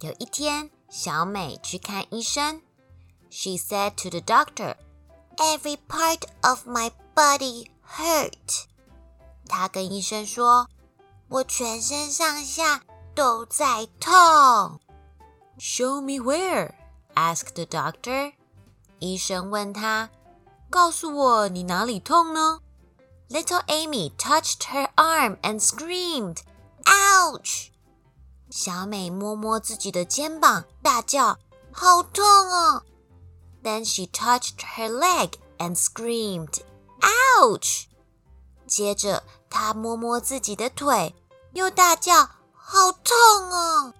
有一天，小美去看医生。She said to the doctor, "Every part of my body hurt." 她跟医生说：“我全身上下都在痛。” Show me where? asked the doctor. 医生问他：“告诉我你哪里痛呢？” Little Amy touched her arm and screamed, "Ouch!" 小美摸摸自己的肩膀，大叫：“好痛哦！” Then she touched her leg and screamed, "Ouch!" 接着她摸摸自己的腿，又大叫：“好痛哦！”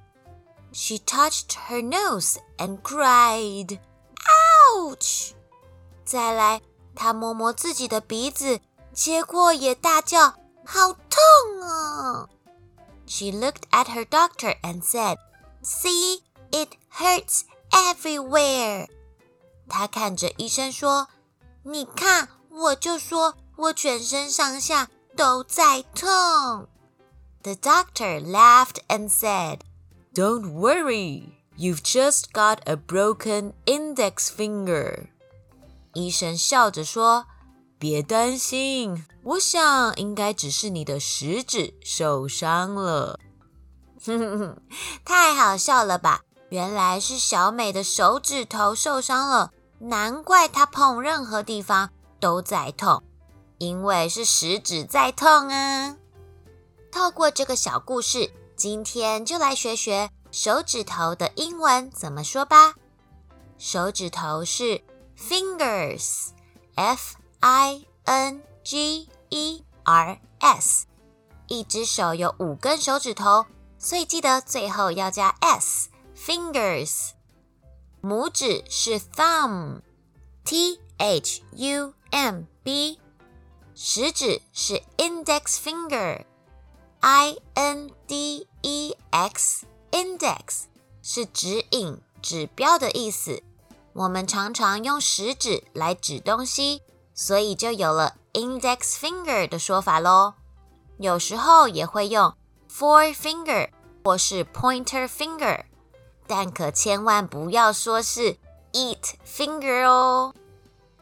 She touched her nose and cried, "Ouch!" 再来，她摸摸自己的鼻子，结果也大叫：“好痛哦！” She looked at her doctor and said, "See, it hurts everywhere." 她看着医生说：“你看，我就说我全身上下都在痛。” The doctor laughed and said, "Don't worry, you've just got a broken index finger." 医生笑着说。 别担心，我想应该只是你的食指受伤了。哼哼哼，太好笑了吧？原来是小美的手指头受伤了，难怪她碰任何地方都在痛，因为是食指在痛啊。透过这个小故事，今天就来学学手指头的英文怎么说吧。手指头是 fingers，f。I N G E R S，一只手有五根手指头，所以记得最后要加 s，fingers。拇指是 thumb，T H U M B。食指是 index finger，I N D E X，index 是指引、指标的意思。我们常常用食指来指东西。所以就有了 index finger 的说法喽。有时候也会用 forefinger 或是 pointer finger，但可千万不要说是 eat finger 哦。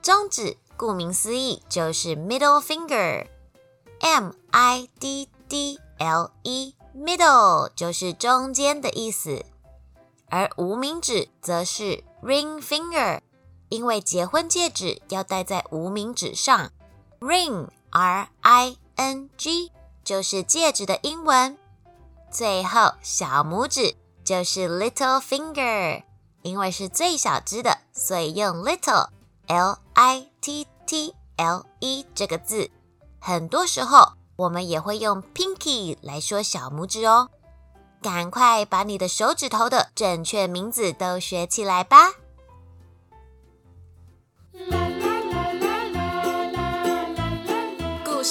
中指顾名思义就是 middle finger，M I D D L E，middle 就是中间的意思。而无名指则是 ring finger。因为结婚戒指要戴在无名指上，ring r i n g 就是戒指的英文。最后小拇指就是 little finger，因为是最小只的，所以用 little l i t t l e 这个字。很多时候我们也会用 pinky 来说小拇指哦。赶快把你的手指头的正确名字都学起来吧！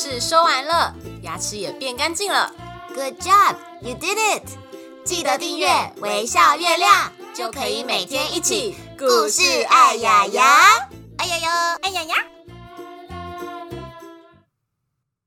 是收完了牙齿也变干净了。Good job you did it 记得订阅微笑月亮就可以每天一起故事爱牙牙爱牙牙爱牙牙